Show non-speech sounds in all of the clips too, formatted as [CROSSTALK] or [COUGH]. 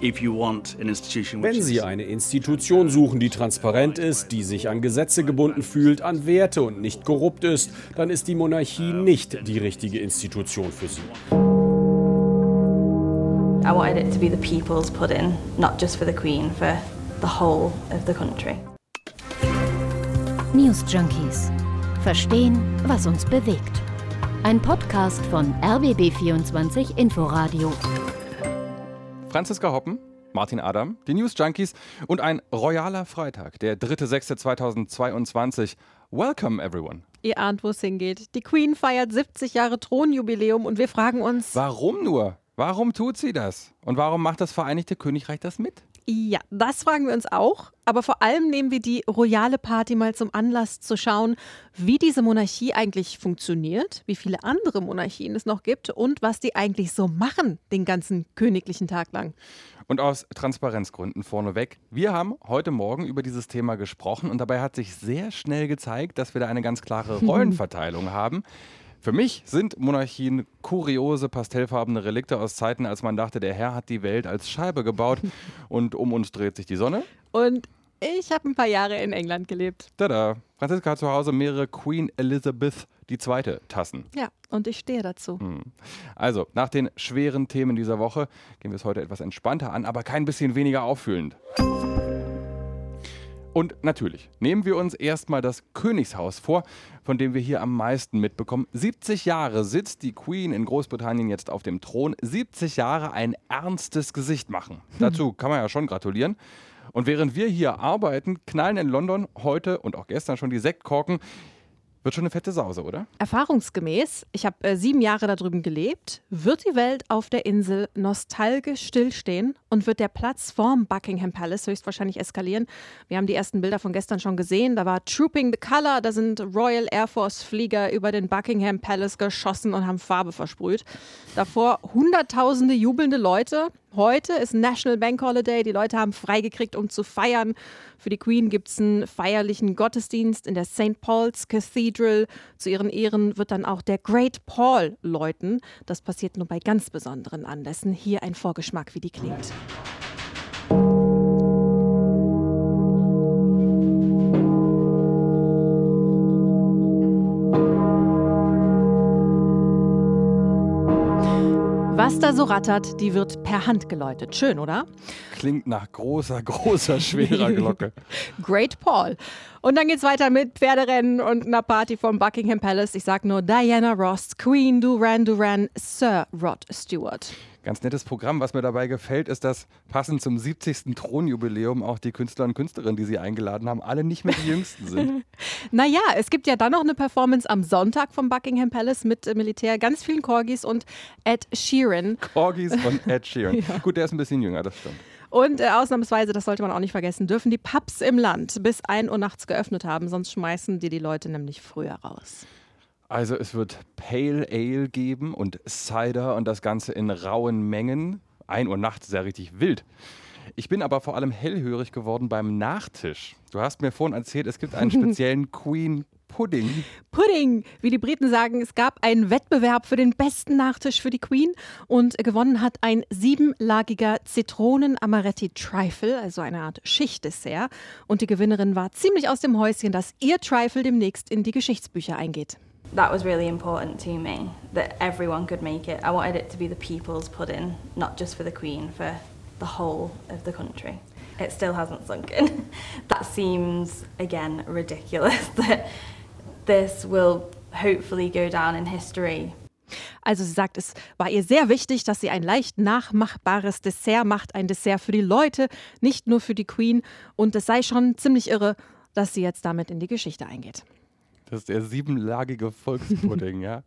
Wenn Sie eine Institution suchen, die transparent ist, die sich an Gesetze gebunden fühlt, an Werte und nicht korrupt ist, dann ist die Monarchie nicht die richtige Institution für Sie. I wanted it to be the people's pudding, not just for the Queen, for the whole of the country. News Junkies. Verstehen, was uns bewegt. Ein Podcast von RBB24 Inforadio. Franziska Hoppen, Martin Adam, die News Junkies und ein royaler Freitag, der 3.6.2022. Welcome everyone. Ihr ahnt, wo es hingeht. Die Queen feiert 70 Jahre Thronjubiläum und wir fragen uns. Warum nur? Warum tut sie das? Und warum macht das Vereinigte Königreich das mit? Ja, das fragen wir uns auch. Aber vor allem nehmen wir die royale Party mal zum Anlass zu schauen, wie diese Monarchie eigentlich funktioniert, wie viele andere Monarchien es noch gibt und was die eigentlich so machen den ganzen königlichen Tag lang. Und aus Transparenzgründen vorneweg, wir haben heute Morgen über dieses Thema gesprochen und dabei hat sich sehr schnell gezeigt, dass wir da eine ganz klare [LAUGHS] Rollenverteilung haben. Für mich sind Monarchien kuriose, pastellfarbene Relikte aus Zeiten, als man dachte, der Herr hat die Welt als Scheibe gebaut [LAUGHS] und um uns dreht sich die Sonne. Und ich habe ein paar Jahre in England gelebt. Tada! Franziska hat zu Hause mehrere Queen Elizabeth II. Tassen. Ja, und ich stehe dazu. Also, nach den schweren Themen dieser Woche gehen wir es heute etwas entspannter an, aber kein bisschen weniger auffühlend. Und natürlich nehmen wir uns erstmal das Königshaus vor, von dem wir hier am meisten mitbekommen. 70 Jahre sitzt die Queen in Großbritannien jetzt auf dem Thron. 70 Jahre ein ernstes Gesicht machen. Dazu kann man ja schon gratulieren. Und während wir hier arbeiten, knallen in London heute und auch gestern schon die Sektkorken. Wird schon eine fette Sause, oder? Erfahrungsgemäß, ich habe äh, sieben Jahre da drüben gelebt, wird die Welt auf der Insel nostalgisch stillstehen und wird der Platz vorm Buckingham Palace höchstwahrscheinlich eskalieren. Wir haben die ersten Bilder von gestern schon gesehen. Da war Trooping the Color, da sind Royal Air Force Flieger über den Buckingham Palace geschossen und haben Farbe versprüht. Davor hunderttausende jubelnde Leute. Heute ist National Bank Holiday. Die Leute haben freigekriegt, um zu feiern. Für die Queen gibt es einen feierlichen Gottesdienst in der St. Paul's Cathedral. Zu ihren Ehren wird dann auch der Great Paul läuten. Das passiert nur bei ganz besonderen Anlässen. Hier ein Vorgeschmack, wie die klingt. Was da so rattert, die wird per Hand geläutet. Schön, oder? Klingt nach großer, großer, schwerer Glocke. [LAUGHS] Great Paul. Und dann geht's weiter mit Pferderennen und einer Party vom Buckingham Palace. Ich sag nur Diana Ross, Queen Duran Duran, Sir Rod Stewart. Ganz nettes Programm. Was mir dabei gefällt, ist, dass passend zum 70. Thronjubiläum auch die Künstler und Künstlerinnen, die sie eingeladen haben, alle nicht mehr die jüngsten sind. [LAUGHS] Naja, es gibt ja dann noch eine Performance am Sonntag vom Buckingham Palace mit äh, Militär, ganz vielen Corgis und Ed Sheeran. Corgis [LAUGHS] von Ed Sheeran. Gut, der ist ein bisschen jünger, das stimmt. Und äh, ausnahmsweise, das sollte man auch nicht vergessen, dürfen die Pubs im Land bis 1 Uhr nachts geöffnet haben, sonst schmeißen die die Leute nämlich früher raus. Also es wird Pale Ale geben und Cider und das Ganze in rauen Mengen. 1 Uhr nachts ist ja richtig wild. Ich bin aber vor allem hellhörig geworden beim Nachtisch. Du hast mir vorhin erzählt, es gibt einen [LAUGHS] speziellen Queen Pudding. Pudding, wie die Briten sagen, es gab einen Wettbewerb für den besten Nachtisch für die Queen und gewonnen hat ein siebenlagiger Zitronen-Amaretti Trifle, also eine Art Schichtdessert. Und die Gewinnerin war ziemlich aus dem Häuschen, dass ihr Trifle demnächst in die Geschichtsbücher eingeht. That was really important to me that everyone could make it. I wanted it to be the people's pudding, not just for the Queen, for the whole of the country. It still hasn't sunk in. [LAUGHS] that seems, again, ridiculous [LAUGHS] that this will hopefully go down in history Also sie sagt, es war ihr sehr wichtig, dass sie ein leicht nachmachbares Dessert macht, ein Dessert für die Leute, nicht nur für die Queen. Und es sei schon ziemlich irre, dass sie jetzt damit in die Geschichte eingeht. Das ist der siebenlagige Volkspudding, [LAUGHS] ja.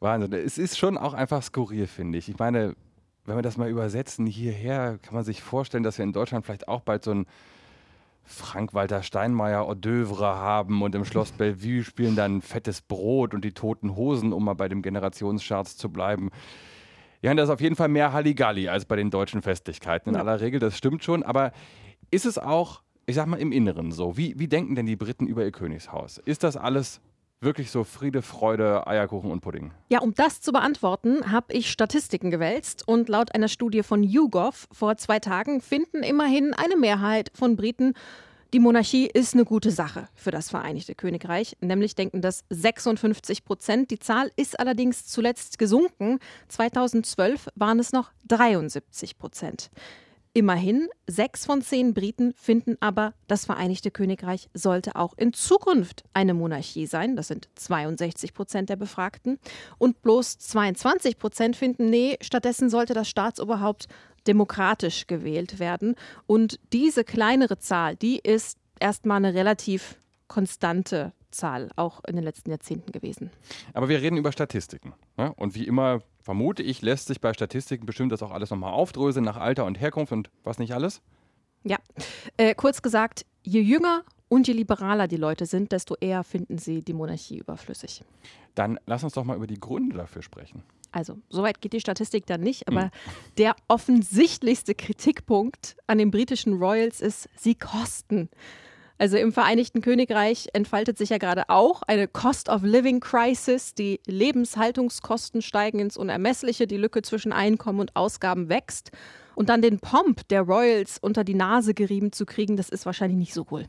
Wahnsinn. Es ist schon auch einfach skurril, finde ich. Ich meine, wenn wir das mal übersetzen hierher, kann man sich vorstellen, dass wir in Deutschland vielleicht auch bald so ein Frank-Walter Steinmeier Hors d'oeuvre haben und im Schloss Bellevue spielen dann fettes Brot und die toten Hosen, um mal bei dem Generationscharts zu bleiben. Ja, das ist auf jeden Fall mehr Halligalli als bei den deutschen Festlichkeiten. In Ja. aller Regel, das stimmt schon. Aber ist es auch, ich sag mal, im Inneren so? Wie, wie denken denn die Briten über ihr Königshaus? Ist das alles wirklich so Friede, Freude, Eierkuchen und Pudding? Ja, um das zu beantworten, habe ich Statistiken gewälzt und laut einer Studie von YouGov vor zwei Tagen finden immerhin eine Mehrheit von Briten die Monarchie ist eine gute Sache für das Vereinigte Königreich. Nämlich denken das 56 Prozent. Die Zahl ist allerdings zuletzt gesunken. 2012 waren es noch 73 Prozent. Immerhin, sechs von zehn Briten finden aber, das Vereinigte Königreich sollte auch in Zukunft eine Monarchie sein. Das sind 62 Prozent der Befragten. Und bloß 22 Prozent finden, nee, stattdessen sollte das Staatsoberhaupt demokratisch gewählt werden. Und diese kleinere Zahl, die ist erstmal eine relativ konstante Zahl, auch in den letzten Jahrzehnten gewesen. Aber wir reden über Statistiken. Ne? Und wie immer vermute ich, lässt sich bei Statistiken bestimmt das auch alles nochmal aufdröseln nach Alter und Herkunft und was nicht alles? Ja, äh, kurz gesagt, je jünger und je liberaler die Leute sind, desto eher finden sie die Monarchie überflüssig. Dann lass uns doch mal über die Gründe dafür sprechen. Also, soweit geht die Statistik dann nicht, aber hm. der offensichtlichste Kritikpunkt an den britischen Royals ist, sie kosten. Also im Vereinigten Königreich entfaltet sich ja gerade auch eine Cost of Living Crisis. Die Lebenshaltungskosten steigen ins Unermessliche, die Lücke zwischen Einkommen und Ausgaben wächst. Und dann den Pomp der Royals unter die Nase gerieben zu kriegen, das ist wahrscheinlich nicht so cool.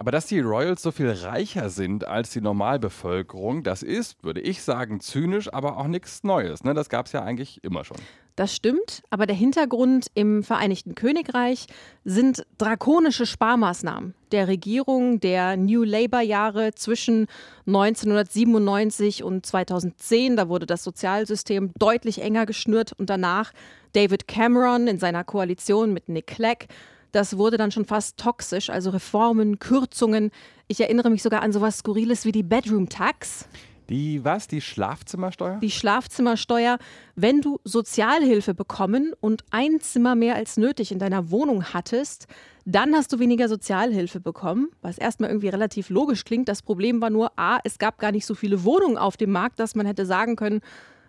Aber dass die Royals so viel reicher sind als die Normalbevölkerung, das ist, würde ich sagen, zynisch, aber auch nichts Neues. Ne? Das gab es ja eigentlich immer schon. Das stimmt, aber der Hintergrund im Vereinigten Königreich sind drakonische Sparmaßnahmen der Regierung der New Labour-Jahre zwischen 1997 und 2010. Da wurde das Sozialsystem deutlich enger geschnürt und danach David Cameron in seiner Koalition mit Nick Clegg das wurde dann schon fast toxisch, also Reformen, Kürzungen. Ich erinnere mich sogar an sowas Skurriles wie die Bedroom Tax. Die was? Die Schlafzimmersteuer? Die Schlafzimmersteuer. Wenn du Sozialhilfe bekommen und ein Zimmer mehr als nötig in deiner Wohnung hattest, dann hast du weniger Sozialhilfe bekommen, was erstmal irgendwie relativ logisch klingt. Das Problem war nur, a, es gab gar nicht so viele Wohnungen auf dem Markt, dass man hätte sagen können,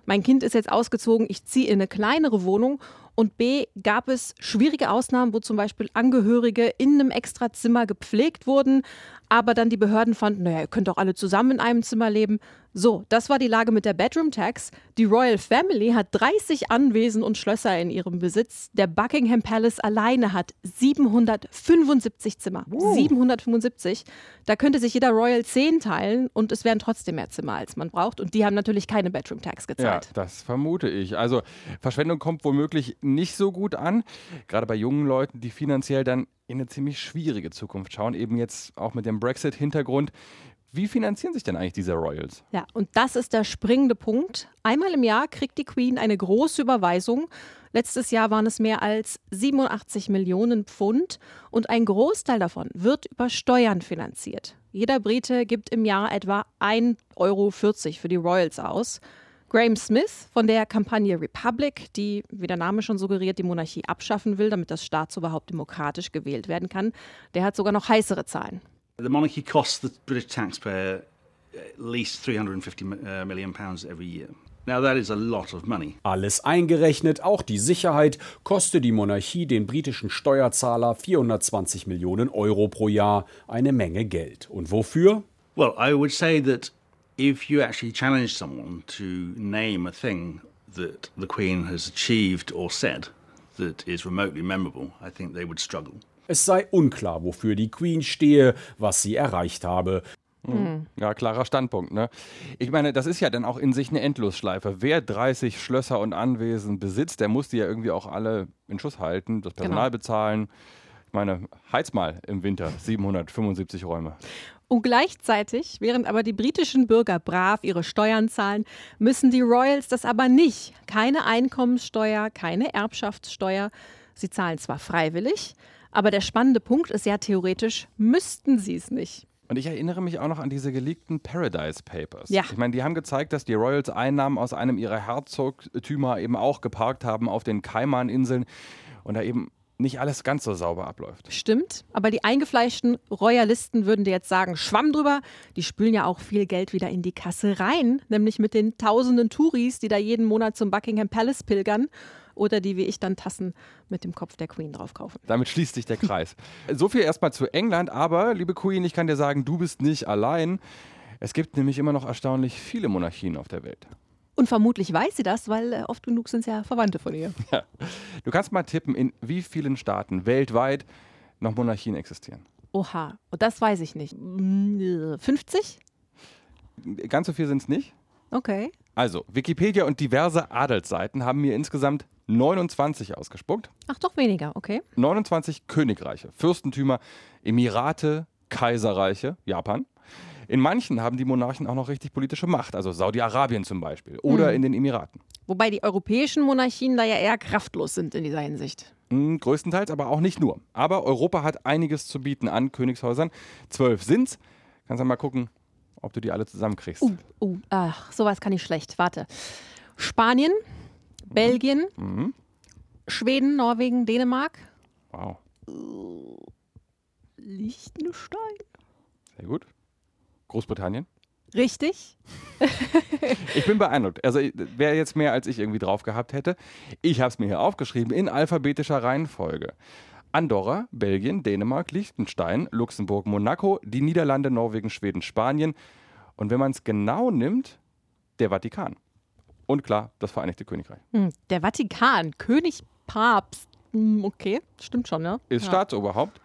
mein Kind ist jetzt ausgezogen, ich ziehe in eine kleinere Wohnung und B, gab es schwierige Ausnahmen, wo zum Beispiel Angehörige in einem Extrazimmer gepflegt wurden, aber dann die Behörden fanden, naja, ihr könnt doch alle zusammen in einem Zimmer leben. So, das war die Lage mit der Bedroom Tax. Die Royal Family hat 30 Anwesen und Schlösser in ihrem Besitz. Der Buckingham Palace alleine hat 775 Zimmer. Uh. 775. Da könnte sich jeder Royal 10 teilen und es wären trotzdem mehr Zimmer, als man braucht. Und die haben natürlich keine Bedroom Tax gezahlt. Ja, das vermute ich. Also Verschwendung kommt womöglich nicht so gut an. Gerade bei jungen Leuten, die finanziell dann in eine ziemlich schwierige Zukunft schauen, eben jetzt auch mit dem Brexit-Hintergrund. Wie finanzieren sich denn eigentlich diese Royals? Ja, und das ist der springende Punkt. Einmal im Jahr kriegt die Queen eine große Überweisung. Letztes Jahr waren es mehr als 87 Millionen Pfund und ein Großteil davon wird über Steuern finanziert. Jeder Brite gibt im Jahr etwa 1,40 Euro für die Royals aus. Graham Smith von der Kampagne Republic, die, wie der Name schon suggeriert, die Monarchie abschaffen will, damit das Staatsoberhaupt demokratisch gewählt werden kann, der hat sogar noch heißere Zahlen. The monarchy costs the British taxpayer at least 350 uh, million pounds every year. Now that is a lot of money. Alles eingerechnet, auch die Sicherheit, kostet die Monarchie den britischen Steuerzahler 420 Millionen Euro pro Jahr, eine Menge Geld. Und wofür? Well, I would say that if you actually challenge someone to name a thing that the Queen has achieved or said that is remotely memorable, I think they would struggle. Es sei unklar, wofür die Queen stehe, was sie erreicht habe. Hm. Ja, klarer Standpunkt. Ne? Ich meine, das ist ja dann auch in sich eine Endlosschleife. Wer 30 Schlösser und Anwesen besitzt, der muss die ja irgendwie auch alle in Schuss halten, das Personal genau. bezahlen. Meine, heiz mal im Winter 775 Räume. Und gleichzeitig, während aber die britischen Bürger brav ihre Steuern zahlen, müssen die Royals das aber nicht. Keine Einkommenssteuer, keine Erbschaftssteuer. Sie zahlen zwar freiwillig, aber der spannende Punkt ist ja theoretisch, müssten sie es nicht. Und ich erinnere mich auch noch an diese geleakten Paradise Papers. Ja. Ich meine, die haben gezeigt, dass die Royals Einnahmen aus einem ihrer Herzogtümer eben auch geparkt haben auf den Kaimaninseln und da eben nicht alles ganz so sauber abläuft. Stimmt, aber die eingefleischten Royalisten würden dir jetzt sagen, Schwamm drüber. Die spülen ja auch viel Geld wieder in die Kasse rein, nämlich mit den tausenden Touris, die da jeden Monat zum Buckingham Palace pilgern oder die wie ich dann Tassen mit dem Kopf der Queen drauf kaufen. Damit schließt sich der Kreis. [LAUGHS] so viel erstmal zu England, aber liebe Queen, ich kann dir sagen, du bist nicht allein. Es gibt nämlich immer noch erstaunlich viele Monarchien auf der Welt. Und vermutlich weiß sie das, weil äh, oft genug sind es ja Verwandte von ihr. Ja. Du kannst mal tippen, in wie vielen Staaten weltweit noch Monarchien existieren. Oha, und das weiß ich nicht. Mm, 50? Ganz so viel sind es nicht. Okay. Also, Wikipedia und diverse Adelsseiten haben mir insgesamt 29 ausgespuckt. Ach, doch weniger, okay. 29 Königreiche, Fürstentümer, Emirate, Kaiserreiche, Japan. In manchen haben die Monarchen auch noch richtig politische Macht, also Saudi-Arabien zum Beispiel oder Mhm. in den Emiraten. Wobei die europäischen Monarchien da ja eher kraftlos sind in dieser Hinsicht. Hm, größtenteils, aber auch nicht nur. Aber Europa hat einiges zu bieten an Königshäusern. Zwölf sind's. Kannst du mal gucken, ob du die alle zusammenkriegst. Uh, uh, ach, sowas kann ich schlecht. Warte. Spanien, Belgien, Mhm. Schweden, Norwegen, Dänemark, Wow, Liechtenstein. sehr gut. Großbritannien. Richtig? [LAUGHS] Ich bin beeindruckt. Also wer jetzt mehr als ich irgendwie drauf gehabt hätte. Ich habe es mir hier aufgeschrieben in alphabetischer Reihenfolge. Andorra, Belgien, Dänemark, Liechtenstein, Luxemburg, Monaco, die Niederlande, Norwegen, Schweden, Spanien. Und wenn man es genau nimmt, der Vatikan. Und klar, das Vereinigte Königreich. Hm, der Vatikan, König, Papst. Hm, okay, stimmt schon, ne? Ist ja. Staatsoberhaupt.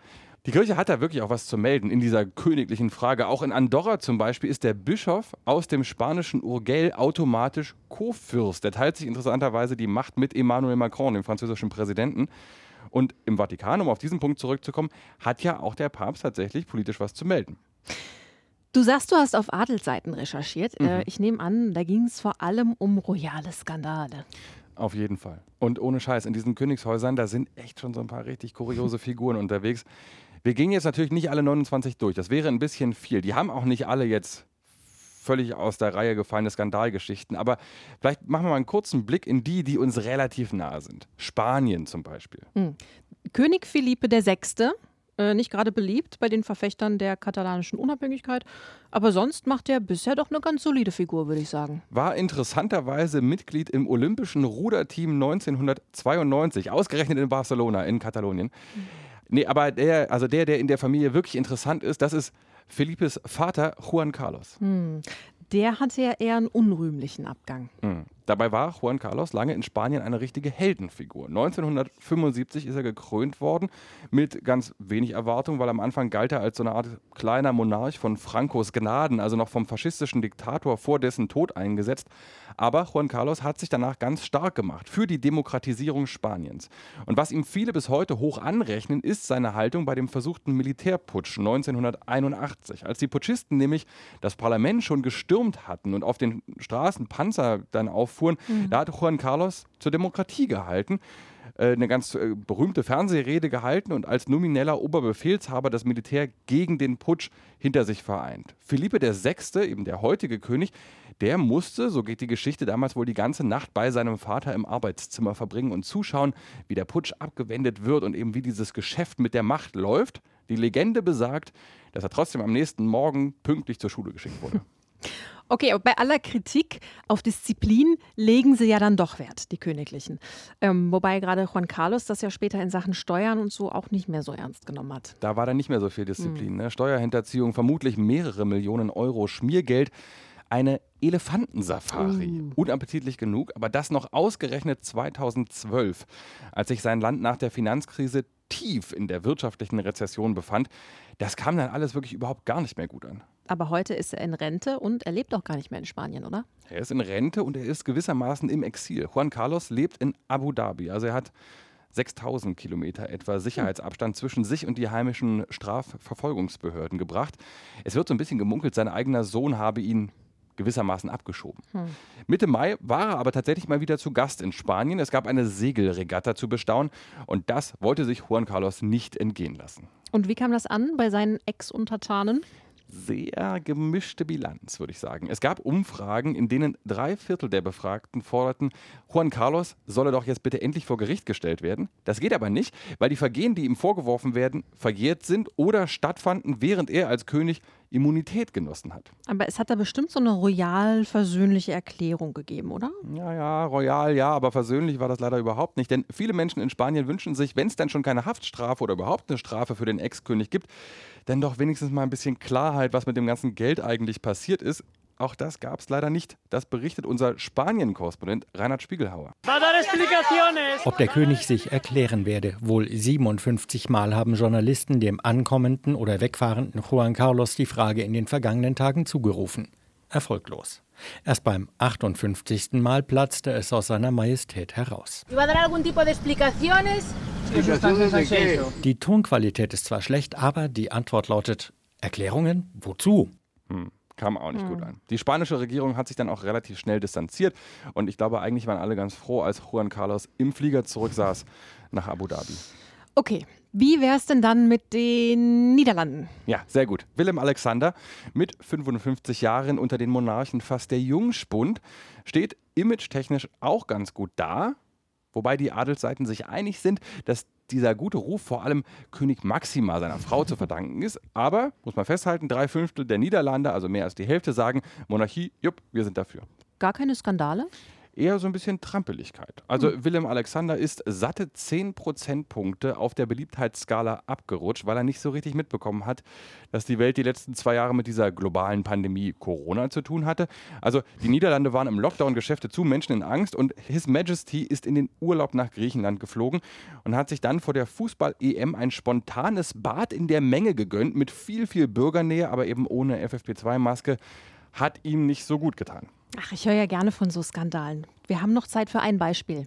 Die Kirche hat da wirklich auch was zu melden in dieser königlichen Frage. Auch in Andorra zum Beispiel ist der Bischof aus dem spanischen Urgell automatisch Co-Fürst. Der teilt sich interessanterweise die Macht mit Emmanuel Macron, dem französischen Präsidenten. Und im Vatikan, um auf diesen Punkt zurückzukommen, hat ja auch der Papst tatsächlich politisch was zu melden. Du sagst, du hast auf Adelsseiten recherchiert. Mhm. Äh, ich nehme an, da ging es vor allem um royale Skandale. Auf jeden Fall. Und ohne Scheiß, in diesen Königshäusern, da sind echt schon so ein paar richtig kuriose [LAUGHS] Figuren unterwegs. Wir gehen jetzt natürlich nicht alle 29 durch. Das wäre ein bisschen viel. Die haben auch nicht alle jetzt völlig aus der Reihe gefallene Skandalgeschichten. Aber vielleicht machen wir mal einen kurzen Blick in die, die uns relativ nahe sind. Spanien zum Beispiel. König Philippe VI., äh, nicht gerade beliebt bei den Verfechtern der katalanischen Unabhängigkeit, aber sonst macht er bisher doch eine ganz solide Figur, würde ich sagen. War interessanterweise Mitglied im olympischen Ruderteam 1992, ausgerechnet in Barcelona, in Katalonien. Nee, aber der, also der, der in der Familie wirklich interessant ist, das ist Felipes Vater Juan Carlos. Der hatte ja eher einen unrühmlichen Abgang. Mhm. Dabei war Juan Carlos lange in Spanien eine richtige Heldenfigur. 1975 ist er gekrönt worden mit ganz wenig Erwartung, weil am Anfang galt er als so eine Art kleiner Monarch von Francos Gnaden, also noch vom faschistischen Diktator vor dessen Tod eingesetzt. Aber Juan Carlos hat sich danach ganz stark gemacht für die Demokratisierung Spaniens. Und was ihm viele bis heute hoch anrechnen, ist seine Haltung bei dem versuchten Militärputsch 1981. Als die Putschisten nämlich das Parlament schon gestürmt hatten und auf den Straßen Panzer dann auffuhren, da hat Juan Carlos zur Demokratie gehalten äh, eine ganz äh, berühmte Fernsehrede gehalten und als nomineller Oberbefehlshaber das Militär gegen den Putsch hinter sich vereint. Philippe VI., eben der heutige König, der musste, so geht die Geschichte, damals wohl die ganze Nacht bei seinem Vater im Arbeitszimmer verbringen und zuschauen, wie der Putsch abgewendet wird und eben wie dieses Geschäft mit der Macht läuft. Die Legende besagt, dass er trotzdem am nächsten Morgen pünktlich zur Schule geschickt wurde. [LAUGHS] Okay, aber bei aller Kritik auf Disziplin legen sie ja dann doch Wert, die Königlichen. Ähm, wobei gerade Juan Carlos das ja später in Sachen Steuern und so auch nicht mehr so ernst genommen hat. Da war dann nicht mehr so viel Disziplin. Ne? Steuerhinterziehung, vermutlich mehrere Millionen Euro Schmiergeld. Eine Elefantensafari. Unappetitlich genug, aber das noch ausgerechnet 2012, als sich sein Land nach der Finanzkrise tief in der wirtschaftlichen Rezession befand. Das kam dann alles wirklich überhaupt gar nicht mehr gut an. Aber heute ist er in Rente und er lebt auch gar nicht mehr in Spanien, oder? Er ist in Rente und er ist gewissermaßen im Exil. Juan Carlos lebt in Abu Dhabi. Also er hat 6000 Kilometer etwa Sicherheitsabstand zwischen sich und die heimischen Strafverfolgungsbehörden gebracht. Es wird so ein bisschen gemunkelt, sein eigener Sohn habe ihn gewissermaßen abgeschoben. Mitte Mai war er aber tatsächlich mal wieder zu Gast in Spanien. Es gab eine Segelregatta zu bestaunen und das wollte sich Juan Carlos nicht entgehen lassen. Und wie kam das an bei seinen Ex-Untertanen? Sehr gemischte Bilanz, würde ich sagen. Es gab Umfragen, in denen drei Viertel der Befragten forderten, Juan Carlos solle doch jetzt bitte endlich vor Gericht gestellt werden. Das geht aber nicht, weil die Vergehen, die ihm vorgeworfen werden, verjährt sind oder stattfanden, während er als König Immunität genossen hat. Aber es hat da bestimmt so eine royal versöhnliche Erklärung gegeben, oder? Ja, ja, royal, ja, aber versöhnlich war das leider überhaupt nicht. Denn viele Menschen in Spanien wünschen sich, wenn es denn schon keine Haftstrafe oder überhaupt eine Strafe für den Ex-König gibt, dann doch wenigstens mal ein bisschen Klarheit, was mit dem ganzen Geld eigentlich passiert ist. Auch das gab es leider nicht. Das berichtet unser Spanien-Korrespondent Reinhard Spiegelhauer. Ob der König sich erklären werde. Wohl 57 Mal haben Journalisten dem ankommenden oder wegfahrenden Juan Carlos die Frage in den vergangenen Tagen zugerufen. Erfolglos. Erst beim 58. Mal platzte es aus seiner Majestät heraus. Die Tonqualität ist zwar schlecht, aber die Antwort lautet Erklärungen? Wozu? Hm. Kam auch nicht mhm. gut an. Die spanische Regierung hat sich dann auch relativ schnell distanziert und ich glaube, eigentlich waren alle ganz froh, als Juan Carlos im Flieger zurücksaß nach Abu Dhabi. Okay, wie wäre es denn dann mit den Niederlanden? Ja, sehr gut. Willem Alexander mit 55 Jahren unter den Monarchen fast der Jungspund steht image-technisch auch ganz gut da. Wobei die Adelsseiten sich einig sind, dass dieser gute Ruf vor allem König Maxima, seiner Frau, zu verdanken ist. Aber, muss man festhalten, drei Fünftel der Niederlande, also mehr als die Hälfte, sagen Monarchie, jupp, wir sind dafür. Gar keine Skandale? Eher so ein bisschen Trampeligkeit. Also mhm. Willem Alexander ist satte 10 Prozentpunkte auf der Beliebtheitsskala abgerutscht, weil er nicht so richtig mitbekommen hat, dass die Welt die letzten zwei Jahre mit dieser globalen Pandemie Corona zu tun hatte. Also die Niederlande waren im Lockdown, Geschäfte zu, Menschen in Angst und His Majesty ist in den Urlaub nach Griechenland geflogen und hat sich dann vor der Fußball-EM ein spontanes Bad in der Menge gegönnt mit viel, viel Bürgernähe, aber eben ohne FFP2-Maske. Hat ihm nicht so gut getan. Ach, ich höre ja gerne von so Skandalen. Wir haben noch Zeit für ein Beispiel.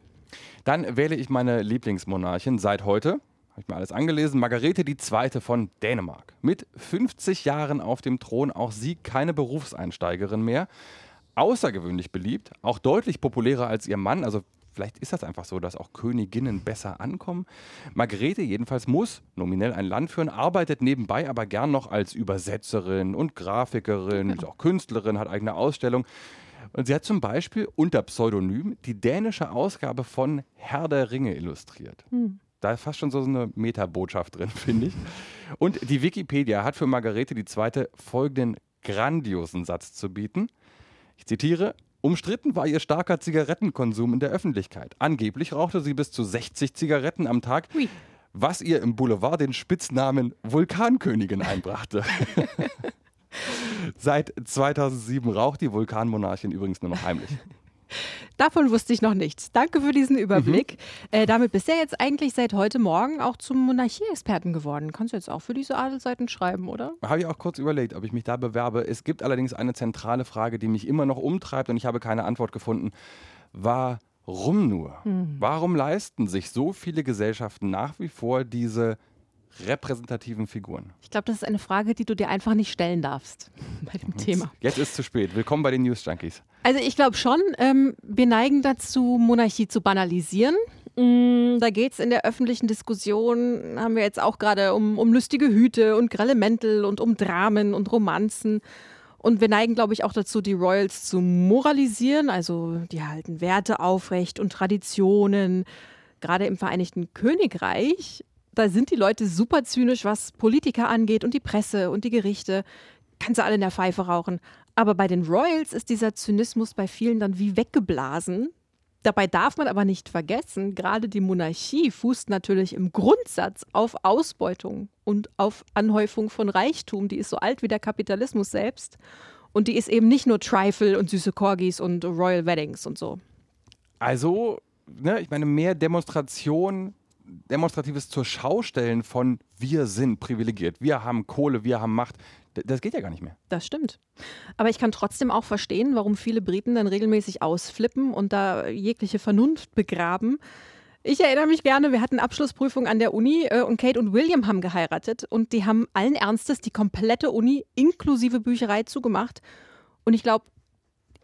Dann wähle ich meine Lieblingsmonarchin seit heute. Habe ich mir alles angelesen. Margarete II. von Dänemark. Mit 50 Jahren auf dem Thron, auch sie keine Berufseinsteigerin mehr. Außergewöhnlich beliebt, auch deutlich populärer als ihr Mann. Also vielleicht ist das einfach so, dass auch Königinnen besser ankommen. Margarete jedenfalls muss nominell ein Land führen, arbeitet nebenbei aber gern noch als Übersetzerin und Grafikerin, ist auch Künstlerin, hat eigene Ausstellung. Und sie hat zum Beispiel unter Pseudonym die dänische Ausgabe von Herr der Ringe illustriert. Hm. Da ist fast schon so eine Metabotschaft drin, [LAUGHS] finde ich. Und die Wikipedia hat für Margarete II. folgenden grandiosen Satz zu bieten. Ich zitiere: Umstritten war ihr starker Zigarettenkonsum in der Öffentlichkeit. Angeblich rauchte sie bis zu 60 Zigaretten am Tag, Ui. was ihr im Boulevard den Spitznamen Vulkankönigin einbrachte. [LAUGHS] Seit 2007 raucht die Vulkanmonarchin übrigens nur noch heimlich. [LAUGHS] Davon wusste ich noch nichts. Danke für diesen Überblick. Mhm. Äh, damit bist du ja jetzt eigentlich seit heute Morgen auch zum Monarchieexperten geworden. Kannst du jetzt auch für diese Adelsseiten schreiben, oder? Habe ich auch kurz überlegt, ob ich mich da bewerbe. Es gibt allerdings eine zentrale Frage, die mich immer noch umtreibt und ich habe keine Antwort gefunden. Warum nur? Mhm. Warum leisten sich so viele Gesellschaften nach wie vor diese repräsentativen Figuren? Ich glaube, das ist eine Frage, die du dir einfach nicht stellen darfst [LAUGHS] bei dem Thema. Jetzt ist zu spät. Willkommen bei den News Junkies. Also ich glaube schon, ähm, wir neigen dazu, Monarchie zu banalisieren. Mm, da geht es in der öffentlichen Diskussion, haben wir jetzt auch gerade um, um lustige Hüte und grelle Mäntel und um Dramen und Romanzen. Und wir neigen, glaube ich, auch dazu, die Royals zu moralisieren. Also die halten Werte aufrecht und Traditionen. Gerade im Vereinigten Königreich da sind die Leute super zynisch, was Politiker angeht und die Presse und die Gerichte. Kannst du alle in der Pfeife rauchen. Aber bei den Royals ist dieser Zynismus bei vielen dann wie weggeblasen. Dabei darf man aber nicht vergessen, gerade die Monarchie fußt natürlich im Grundsatz auf Ausbeutung und auf Anhäufung von Reichtum. Die ist so alt wie der Kapitalismus selbst. Und die ist eben nicht nur Trifle und süße Corgis und Royal Weddings und so. Also, ne, ich meine, mehr Demonstration demonstratives zur Schaustellen von wir sind privilegiert, wir haben Kohle, wir haben Macht, das geht ja gar nicht mehr. Das stimmt. Aber ich kann trotzdem auch verstehen, warum viele Briten dann regelmäßig ausflippen und da jegliche Vernunft begraben. Ich erinnere mich gerne, wir hatten Abschlussprüfung an der Uni äh, und Kate und William haben geheiratet und die haben allen Ernstes die komplette Uni inklusive Bücherei zugemacht. Und ich glaube,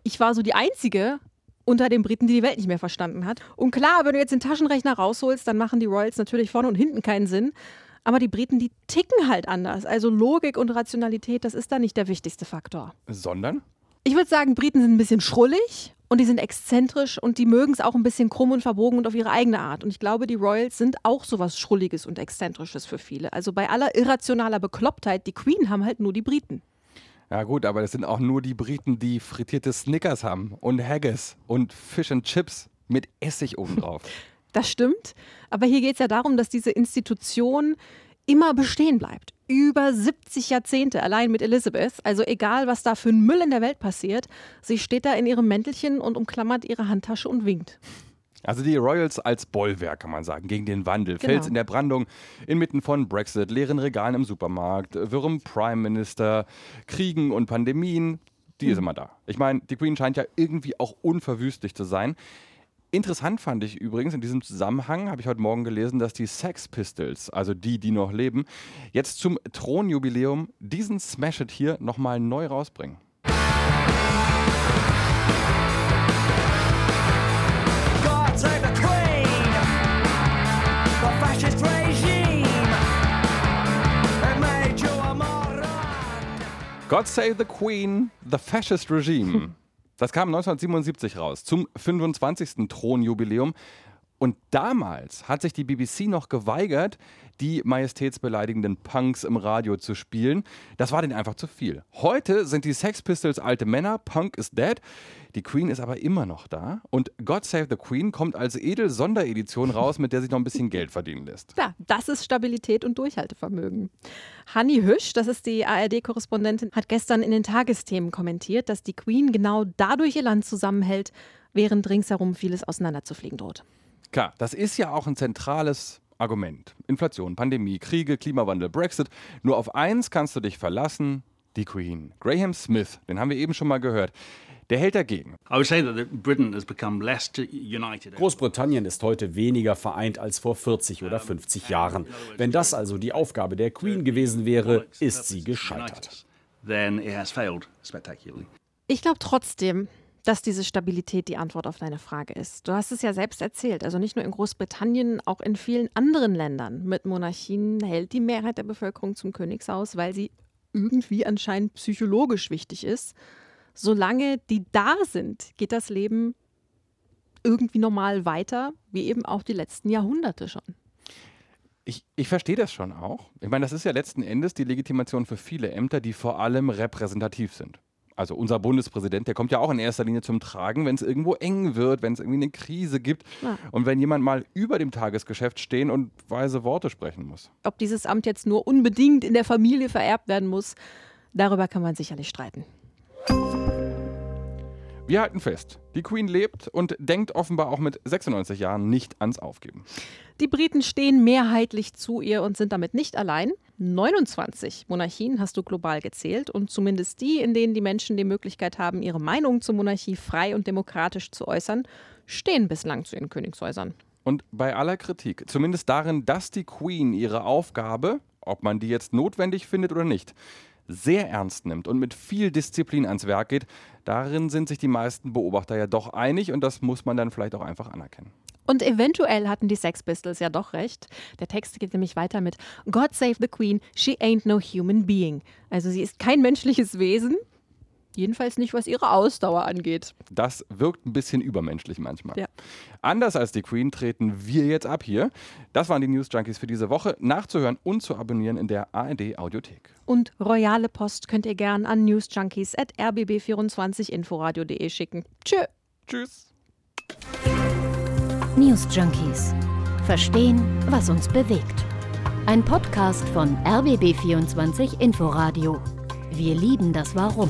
ich war so die Einzige unter den Briten, die die Welt nicht mehr verstanden hat. Und klar, wenn du jetzt den Taschenrechner rausholst, dann machen die Royals natürlich vorne und hinten keinen Sinn. Aber die Briten, die ticken halt anders. Also Logik und Rationalität, das ist da nicht der wichtigste Faktor. Sondern? Ich würde sagen, Briten sind ein bisschen schrullig und die sind exzentrisch und die mögen es auch ein bisschen krumm und verbogen und auf ihre eigene Art. Und ich glaube, die Royals sind auch sowas Schrulliges und Exzentrisches für viele. Also bei aller irrationaler Beklopptheit, die Queen haben halt nur die Briten. Ja gut, aber das sind auch nur die Briten, die frittierte Snickers haben und Haggis und Fish and Chips mit Essig obendrauf. [LAUGHS] Das stimmt. Aber hier geht es ja darum, dass diese Institution immer bestehen bleibt. Über 70 Jahrzehnte allein mit Elizabeth. Also egal, was da für ein Müll in der Welt passiert, sie steht da in ihrem Mäntelchen und umklammert ihre Handtasche und winkt. Also die Royals als Bollwerk, kann man sagen, gegen den Wandel. Genau. Fels in der Brandung, inmitten von Brexit, leeren Regalen im Supermarkt, wirrem Prime Minister, Kriegen und Pandemien. Die ist immer da. Ich meine, die Queen scheint ja irgendwie auch unverwüstlich zu sein. Interessant fand ich übrigens in diesem Zusammenhang, habe ich heute Morgen gelesen, dass die Sex Pistols, also die, die noch leben, jetzt zum Thronjubiläum diesen Smash It hier nochmal neu rausbringen. God Save the Queen, The Fascist Regime. [LAUGHS] Das kam 1977 raus, zum 25. Thronjubiläum. Und damals hat sich die BBC noch geweigert, die majestätsbeleidigenden Punks im Radio zu spielen. Das war denen einfach zu viel. Heute sind die Sex Pistols alte Männer, Punk is dead. Die Queen ist aber immer noch da. Und God Save the Queen kommt als Edel-Sonderedition raus, mit der sich noch ein bisschen Geld verdienen lässt. Ja, das ist Stabilität und Durchhaltevermögen. Hanni Hüsch, das ist die ARD-Korrespondentin, hat gestern in den Tagesthemen kommentiert, dass die Queen genau dadurch ihr Land zusammenhält, während ringsherum vieles auseinanderzufliegen droht. Klar, das ist ja auch ein zentrales Argument. Inflation, Pandemie, Kriege, Klimawandel, Brexit. Nur auf eins kannst du dich verlassen, die Queen. Graham Smith, den haben wir eben schon mal gehört. Der hält dagegen. I would say that the- Britain has become less t- united. Großbritannien ist heute weniger vereint als vor 40 oder 50 Jahren. Wenn das also die Aufgabe der Queen gewesen wäre, ist sie gescheitert. Ich glaube trotzdem, dass diese Stabilität die Antwort auf deine Frage ist. Du hast es ja selbst erzählt. Also nicht nur in Großbritannien, auch in vielen anderen Ländern mit Monarchien hält die Mehrheit der Bevölkerung zum Königshaus, weil sie irgendwie anscheinend psychologisch wichtig ist. Solange die da sind, geht das Leben irgendwie normal weiter, wie eben auch die letzten Jahrhunderte schon. Ich, ich verstehe das schon auch. Ich meine, das ist ja letzten Endes die Legitimation für viele Ämter, die vor allem repräsentativ sind. Also unser Bundespräsident, der kommt ja auch in erster Linie zum Tragen, wenn es irgendwo eng wird, wenn es irgendwie eine Krise gibt Ja. und wenn jemand mal über dem Tagesgeschäft stehen und weise Worte sprechen muss. Ob dieses Amt jetzt nur unbedingt in der Familie vererbt werden muss, darüber kann man sicherlich streiten. Wir halten fest, die Queen lebt und denkt offenbar auch mit 96 Jahren nicht ans Aufgeben. Die Briten stehen mehrheitlich zu ihr und sind damit nicht allein. 29 Monarchien hast du global gezählt und zumindest die, in denen die Menschen die Möglichkeit haben, ihre Meinung zur Monarchie frei und demokratisch zu äußern, stehen bislang zu ihren Königshäusern. Und bei aller Kritik, zumindest darin, dass die Queen ihre Aufgabe, ob man die jetzt notwendig findet oder nicht, sehr ernst nimmt und mit viel Disziplin ans Werk geht, darin sind sich die meisten Beobachter ja doch einig und das muss man dann vielleicht auch einfach anerkennen. Und eventuell hatten die Sex Pistols ja doch recht. Der Text geht nämlich weiter mit God save the Queen, she ain't no human being. Also sie ist kein menschliches Wesen, jedenfalls nicht, was ihre Ausdauer angeht. Das wirkt ein bisschen übermenschlich manchmal. Ja. Anders als die Queen treten wir jetzt ab hier. Das waren die News Junkies für diese Woche. Nachzuhören und zu abonnieren in der ARD Audiothek. Und royale Post könnt ihr gern an newsjunkies.rbb24inforadio.de schicken. Tschö. Tschüss. News Junkies. Verstehen, was uns bewegt. Ein Podcast von RBB24 Inforadio. Wir lieben das Warum.